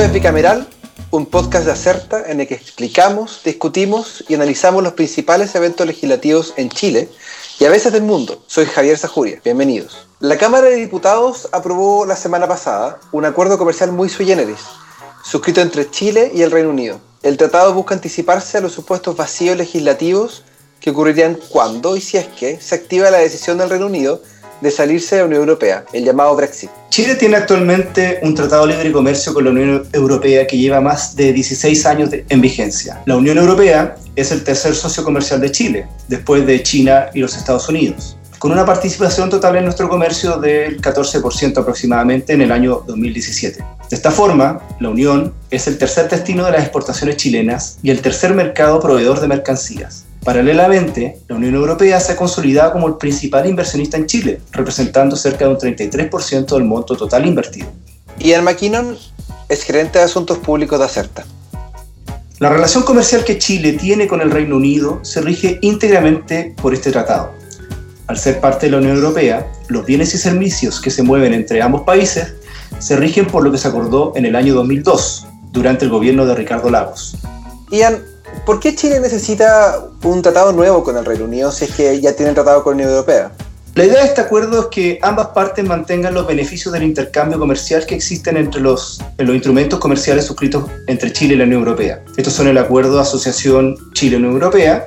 Esto es Bicameral, un podcast de Acerta en el que explicamos, discutimos y analizamos los principales eventos legislativos en Chile y a veces del mundo. Soy Javier Sajuria, bienvenidos. La Cámara de Diputados aprobó la semana pasada un acuerdo comercial muy sui generis, suscrito entre Chile y el Reino Unido. El tratado busca anticiparse a los supuestos vacíos legislativos que ocurrirían cuando y si es que se activa la decisión del Reino Unido de salirse de la Unión Europea, el llamado Brexit. Chile tiene actualmente un tratado de libre comercio con la Unión Europea que lleva más de 16 años en vigencia. La Unión Europea es el tercer socio comercial de Chile, después de China y los Estados Unidos, con una participación total en nuestro comercio del 14% aproximadamente en el año 2017. De esta forma, la Unión es el tercer destino de las exportaciones chilenas y el tercer mercado proveedor de mercancías. Paralelamente, la Unión Europea se ha consolidado como el principal inversionista en Chile, representando cerca de un 33% del monto total invertido. Ian McKinnon es gerente de Asuntos Públicos de Acerta. La relación comercial que Chile tiene con el Reino Unido se rige íntegramente por este tratado. Al ser parte de la Unión Europea, los bienes y servicios que se mueven entre ambos países se rigen por lo que se acordó en el año 2002, durante el gobierno de Ricardo Lagos. Ian, ¿Por qué Chile necesita un tratado nuevo con el Reino Unido si es que ya tienen tratado con la Unión Europea? La idea de este acuerdo es que ambas partes mantengan los beneficios del intercambio comercial que existen entre los, instrumentos comerciales suscritos entre Chile y la Unión Europea. Estos son el Acuerdo de Asociación Chile-Unión Europea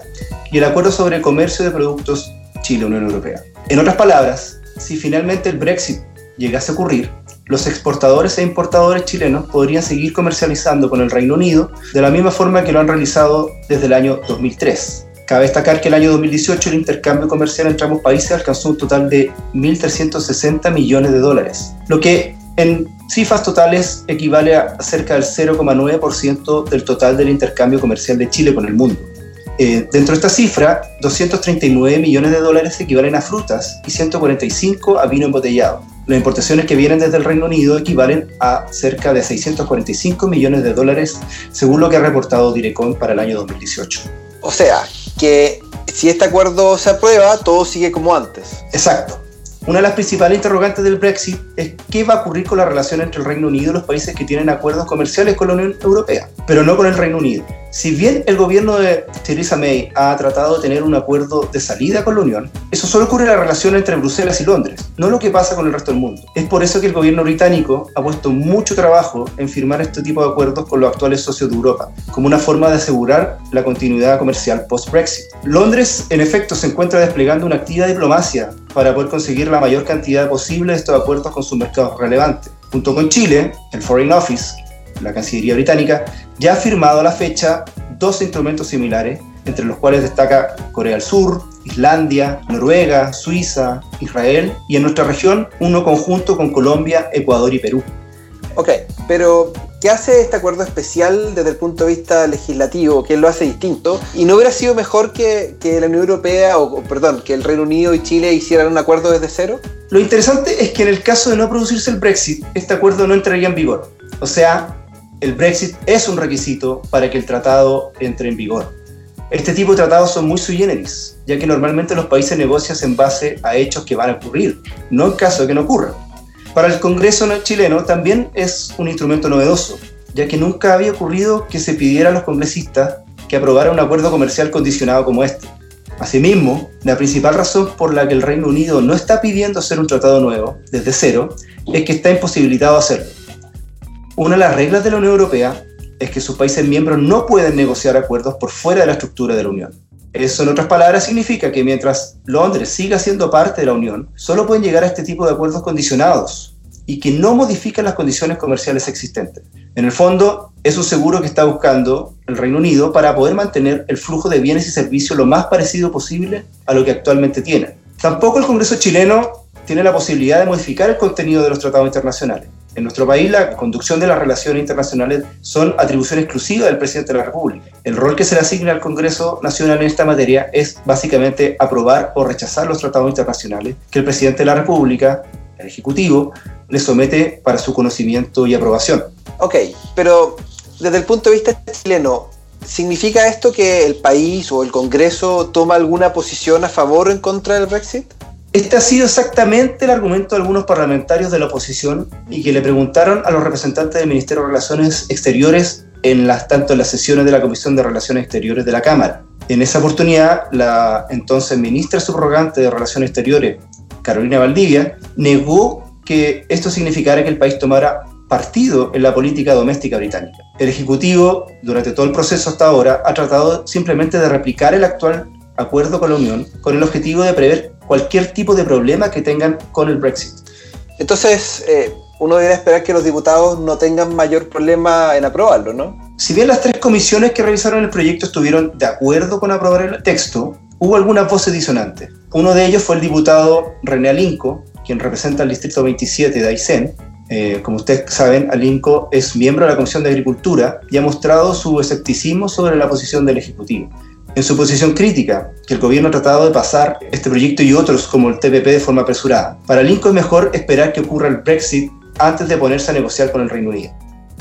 y el Acuerdo sobre Comercio de Productos Chile-Unión Europea. En otras palabras, si finalmente el Brexit llegase a ocurrir, los exportadores e importadores chilenos podrían seguir comercializando con el Reino Unido de la misma forma que lo han realizado desde el año 2003. Cabe destacar que el año 2018 el intercambio comercial entre ambos países alcanzó un total de 1.360 millones de dólares, lo que en cifras totales equivale a cerca del 0,9% del total del intercambio comercial de Chile con el mundo. Eh, dentro de esta cifra, 239 millones de dólares equivalen a frutas y 145 a vino embotellado. Las importaciones que vienen desde el Reino Unido equivalen a cerca de 645 millones de dólares, según lo que ha reportado Direcon para el año 2018. O sea, que si este acuerdo se aprueba, todo sigue como antes. Exacto. Una de las principales interrogantes del Brexit es qué va a ocurrir con la relación entre el Reino Unido y los países que tienen acuerdos comerciales con la Unión Europea, pero no con el Reino Unido. Si bien el gobierno de Theresa May ha tratado de tener un acuerdo de salida con la Unión, eso solo ocurre en la relación entre Bruselas y Londres, no lo que pasa con el resto del mundo. Es por eso que el gobierno británico ha puesto mucho trabajo en firmar este tipo de acuerdos con los actuales socios de Europa, como una forma de asegurar la continuidad comercial post-Brexit. Londres, en efecto, se encuentra desplegando una activa diplomacia para poder conseguir la mayor cantidad posible de estos acuerdos con sus mercados relevantes. Junto con Chile, el Foreign Office, la Cancillería Británica, ya ha firmado a la fecha dos instrumentos similares, entre los cuales destaca Corea del Sur, Islandia, Noruega, Suiza, Israel y en nuestra región uno conjunto con Colombia, Ecuador y Perú. Ok, pero ¿qué hace este acuerdo especial desde el punto de vista legislativo? ¿Qué lo hace distinto? ¿Y no hubiera sido mejor que, que la Unión Europea, o perdón, que el Reino Unido y Chile hicieran un acuerdo desde cero? Lo interesante es que en el caso de no producirse el Brexit, este acuerdo no entraría en vigor. O sea, el Brexit es un requisito para que el tratado entre en vigor. Este tipo de tratados son muy sui generis, ya que normalmente los países negocian en base a hechos que van a ocurrir, no en caso de que no ocurran. Para el Congreso chileno también es un instrumento novedoso, ya que nunca había ocurrido que se pidiera a los congresistas que aprobaran un acuerdo comercial condicionado como este. Asimismo, la principal razón por la que el Reino Unido no está pidiendo hacer un tratado nuevo, desde cero, es que está imposibilitado hacerlo. Una de las reglas de la Unión Europea es que sus países miembros no pueden negociar acuerdos por fuera de la estructura de la Unión. Eso, en otras palabras, significa que mientras Londres siga siendo parte de la Unión, solo pueden llegar a este tipo de acuerdos condicionados y que no modifican las condiciones comerciales existentes. En el fondo, es un seguro que está buscando el Reino Unido para poder mantener el flujo de bienes y servicios lo más parecido posible a lo que actualmente tiene. Tampoco el Congreso chileno tiene la posibilidad de modificar el contenido de los tratados internacionales. En nuestro país, la conducción de las relaciones internacionales son atribución exclusiva del presidente de la República. El rol que se le asigna al Congreso Nacional en esta materia es básicamente aprobar o rechazar los tratados internacionales que el presidente de la República, el Ejecutivo, le somete para su conocimiento y aprobación. Ok, pero desde el punto de vista chileno, ¿significa esto que el país o el Congreso toma alguna posición a favor o en contra del Brexit? Este ha sido exactamente el argumento de algunos parlamentarios de la oposición y que le preguntaron a los representantes del Ministerio de Relaciones Exteriores en las, tanto en las sesiones de la Comisión de Relaciones Exteriores de la Cámara. En esa oportunidad, la entonces ministra subrogante de Relaciones Exteriores, Carolina Valdivia, negó que esto significara que el país tomara partido en la política doméstica británica. El Ejecutivo, durante todo el proceso hasta ahora, ha tratado simplemente de replicar el actual acuerdo con la Unión con el objetivo de prever cualquier tipo de problema que tengan con el Brexit. Entonces, eh, uno debería esperar que los diputados no tengan mayor problema en aprobarlo, ¿no? Si bien las tres comisiones que revisaron el proyecto estuvieron de acuerdo con aprobar el texto, hubo algunas voces disonantes. Uno de ellos fue el diputado René Alinco, quien representa el distrito 27 de Aysén. Eh, como ustedes saben, Alinco es miembro de la Comisión de Agricultura y ha mostrado su escepticismo sobre la posición del Ejecutivo en su posición crítica, que el gobierno ha tratado de pasar este proyecto y otros como el TPP de forma apresurada. Para Lincoln es mejor esperar que ocurra el Brexit antes de ponerse a negociar con el Reino Unido.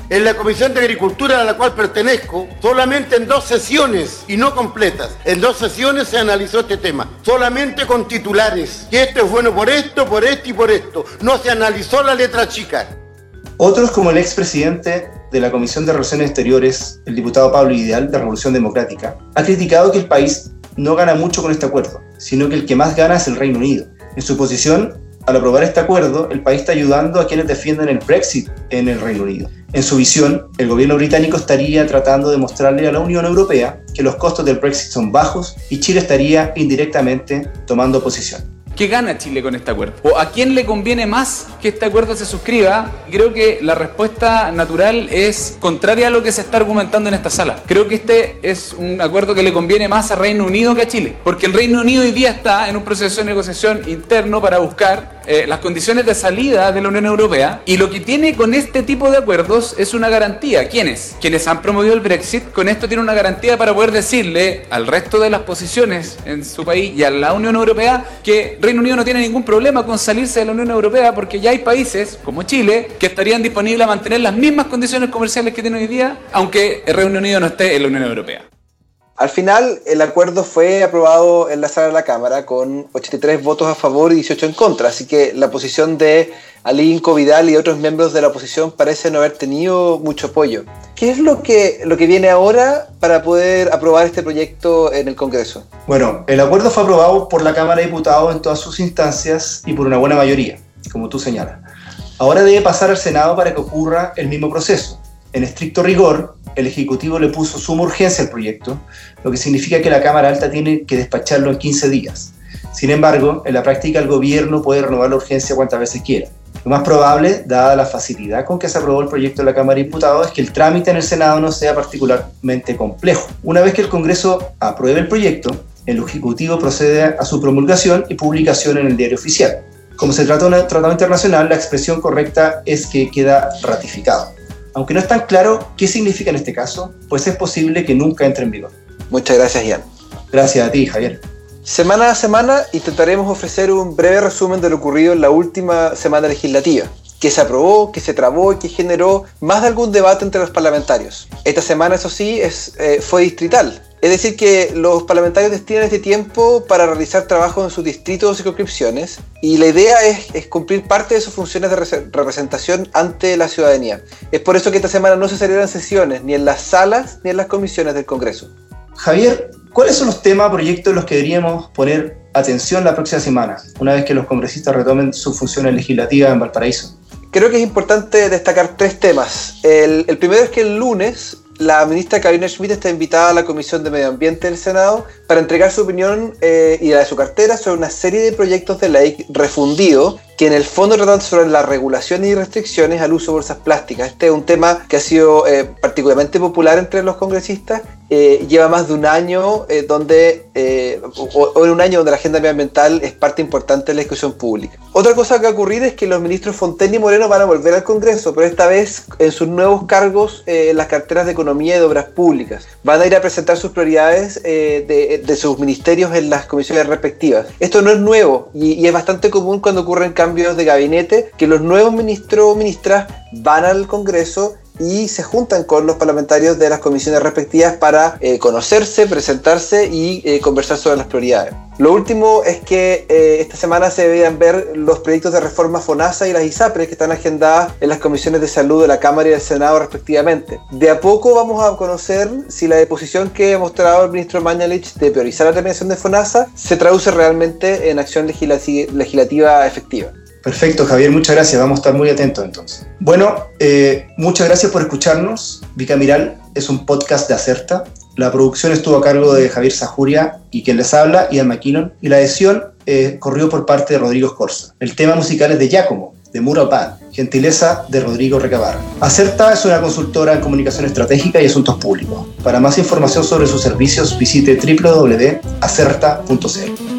En la Comisión de Agricultura a la cual pertenezco, solamente en dos sesiones, y no completas, en dos sesiones se analizó este tema, solamente con titulares, que esto es bueno por esto, por esto y por esto. No se analizó la letra chica. Otros como el expresidente de la Comisión de Relaciones Exteriores, el diputado Pablo Ideal de Revolución Democrática, ha criticado que el país no gana mucho con este acuerdo, sino que el que más gana es el Reino Unido. En su posición, al aprobar este acuerdo, el país está ayudando a quienes defienden el Brexit en el Reino Unido. En su visión, el gobierno británico estaría tratando de mostrarle a la Unión Europea que los costos del Brexit son bajos y Chile estaría indirectamente tomando posición. ¿Qué gana Chile con este acuerdo? ¿O a quién le conviene más que este acuerdo se suscriba? Creo que la respuesta natural es contraria a lo que se está argumentando en esta sala. Creo que este es un acuerdo que le conviene más a Reino Unido que a Chile, porque el Reino Unido hoy día está en un proceso de negociación interno para buscar eh, las condiciones de salida de la Unión Europea y lo que tiene con este tipo de acuerdos es una garantía. ¿Quiénes? Quienes han promovido el Brexit, con esto tiene una garantía para poder decirle al resto de las posiciones en su país y a la Unión Europea que Reino Unido no tiene ningún problema con salirse de la Unión Europea porque ya hay países como Chile que estarían disponibles a mantener las mismas condiciones comerciales que tiene hoy día, aunque el Reino Unido no esté en la Unión Europea. Al final, el acuerdo fue aprobado en la sala de la Cámara con 83 votos a favor y 18 en contra, así que la posición de Alinco, Vidal y otros miembros de la oposición parece no haber tenido mucho apoyo. ¿Qué es lo que, lo que viene ahora para poder aprobar este proyecto en el Congreso? Bueno, el acuerdo fue aprobado por la Cámara de Diputados en todas sus instancias y por una buena mayoría, como tú señalas. Ahora debe pasar al Senado para que ocurra el mismo proceso. En estricto rigor, el Ejecutivo le puso suma urgencia al proyecto, lo que significa que la Cámara Alta tiene que despacharlo en 15 días. Sin embargo, en la práctica el gobierno puede renovar la urgencia cuantas veces quiera. Lo más probable, dada la facilidad con que se aprobó el proyecto de la Cámara de Diputados, es que el trámite en el Senado no sea particularmente complejo. Una vez que el Congreso apruebe el proyecto, el Ejecutivo procede a su promulgación y publicación en el diario oficial. Como se trata de un tratado internacional, la expresión correcta es que queda ratificado. Aunque no es tan claro qué significa en este caso, pues es posible que nunca entre en vigor. Muchas gracias, Ian. Gracias a ti, Javier. Semana a semana intentaremos ofrecer un breve resumen de lo ocurrido en la última semana legislativa, que se aprobó, que se trabó y que generó más de algún debate entre los parlamentarios. Esta semana, eso sí, es, eh, fue distrital, es decir, que los parlamentarios destinan este tiempo para realizar trabajo en sus distritos o circunscripciones y la idea es, cumplir parte de sus funciones de representación ante la ciudadanía. Es por eso que esta semana no se celebran sesiones ni en las salas ni en las comisiones del Congreso. Javier, ¿cuáles son los temas, proyectos en los que deberíamos poner atención la próxima semana, una vez que los congresistas retomen sus funciones legislativas en Valparaíso? Creo que es importante destacar tres temas. El, el primero es que el lunes la ministra Karina Schmidt está invitada a la Comisión de Medio Ambiente del Senado para entregar su opinión eh, y la de su cartera sobre una serie de proyectos de ley refundidos que en el fondo tratan sobre las regulaciones y restricciones al uso de bolsas plásticas. Este es un tema que ha sido eh, particularmente popular entre los congresistas. Eh, lleva más de un año eh, donde, o, en un año donde la agenda medioambiental es parte importante de la discusión pública. Otra cosa que va a ocurrir es que los ministros Fontaine y Moreno van a volver al Congreso, pero esta vez en sus nuevos cargos en las carteras de Economía y de Obras Públicas. Van a ir a presentar sus prioridades de, de, sus ministerios en las comisiones respectivas. Esto no es nuevo y, y es bastante común cuando ocurren cambios de gabinete, que los nuevos ministros o ministras van al Congreso y se juntan con los parlamentarios de las comisiones respectivas para eh, conocerse, presentarse y eh, conversar sobre las prioridades. Lo último es que eh, esta semana se debían ver los proyectos de reforma FONASA y las ISAPRES que están agendadas en las comisiones de salud de la Cámara y del Senado respectivamente. De a poco vamos a conocer si la deposición que ha mostrado el ministro Mañalich de priorizar la terminación de FONASA se traduce realmente en acción legislativa efectiva. Perfecto, Javier, muchas gracias. Vamos a estar muy atentos entonces. Bueno, eh, muchas gracias por escucharnos. Bicamiral es un podcast de Acerta. La producción estuvo a cargo de Javier Sajuria y quien les habla, Ian McKinnon. Y la edición eh, corrió por parte de Rodrigo Escorza. El tema musical es de Giacomo, de Muro Pan, gentileza de Rodrigo Recabar. Acerta es una consultora en comunicación estratégica y asuntos públicos. Para más información sobre sus servicios visite www.acerta.cl.